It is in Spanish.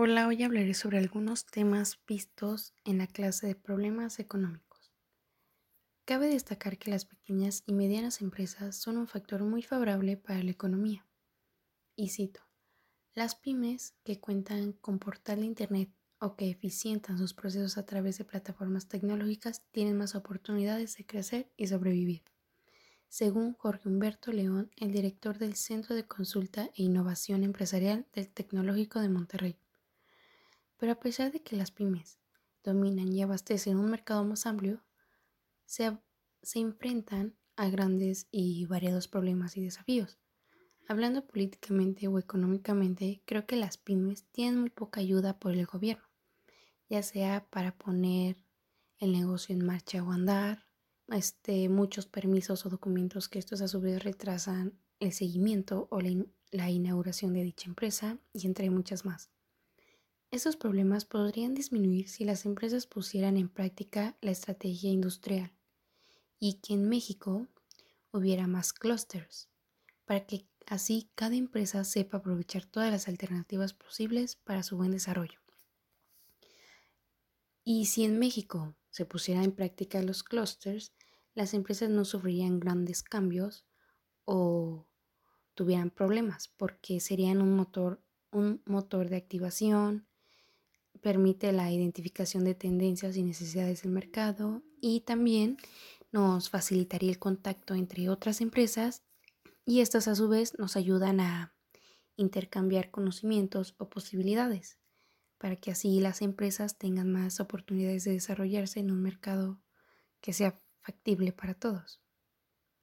Hola, hoy hablaré sobre algunos temas vistos en la clase de problemas económicos. Cabe destacar que las pequeñas y medianas empresas son un factor muy favorable para la economía. Y cito, las pymes que cuentan con portal de Internet o que eficientan sus procesos a través de plataformas tecnológicas tienen más oportunidades de crecer y sobrevivir. Según Jorge Humberto León, el director del Centro de Consulta e Innovación Empresarial del Tecnológico de Monterrey. Pero a pesar de que las pymes dominan y abastecen un mercado más amplio, se, enfrentan a grandes y variados problemas y desafíos. Hablando políticamente o económicamente, creo que las pymes tienen muy poca ayuda por el gobierno, ya sea para poner el negocio en marcha o andar, este, muchos permisos o documentos que estos a su vez retrasan el seguimiento o la inauguración de dicha empresa y entre muchas más. Estos problemas podrían disminuir si las empresas pusieran en práctica la estrategia industrial y que en México hubiera más clusters, para que así cada empresa sepa aprovechar todas las alternativas posibles para su buen desarrollo. Y si en México se pusiera en práctica los clusters, las empresas no sufrirían grandes cambios o tuvieran problemas porque serían un motor, un motor de activación, permite la identificación de tendencias y necesidades del mercado y también nos facilitaría el contacto entre otras empresas y estas a su vez nos ayudan a intercambiar conocimientos o posibilidades para que así las empresas tengan más oportunidades de desarrollarse en un mercado que sea factible para todos.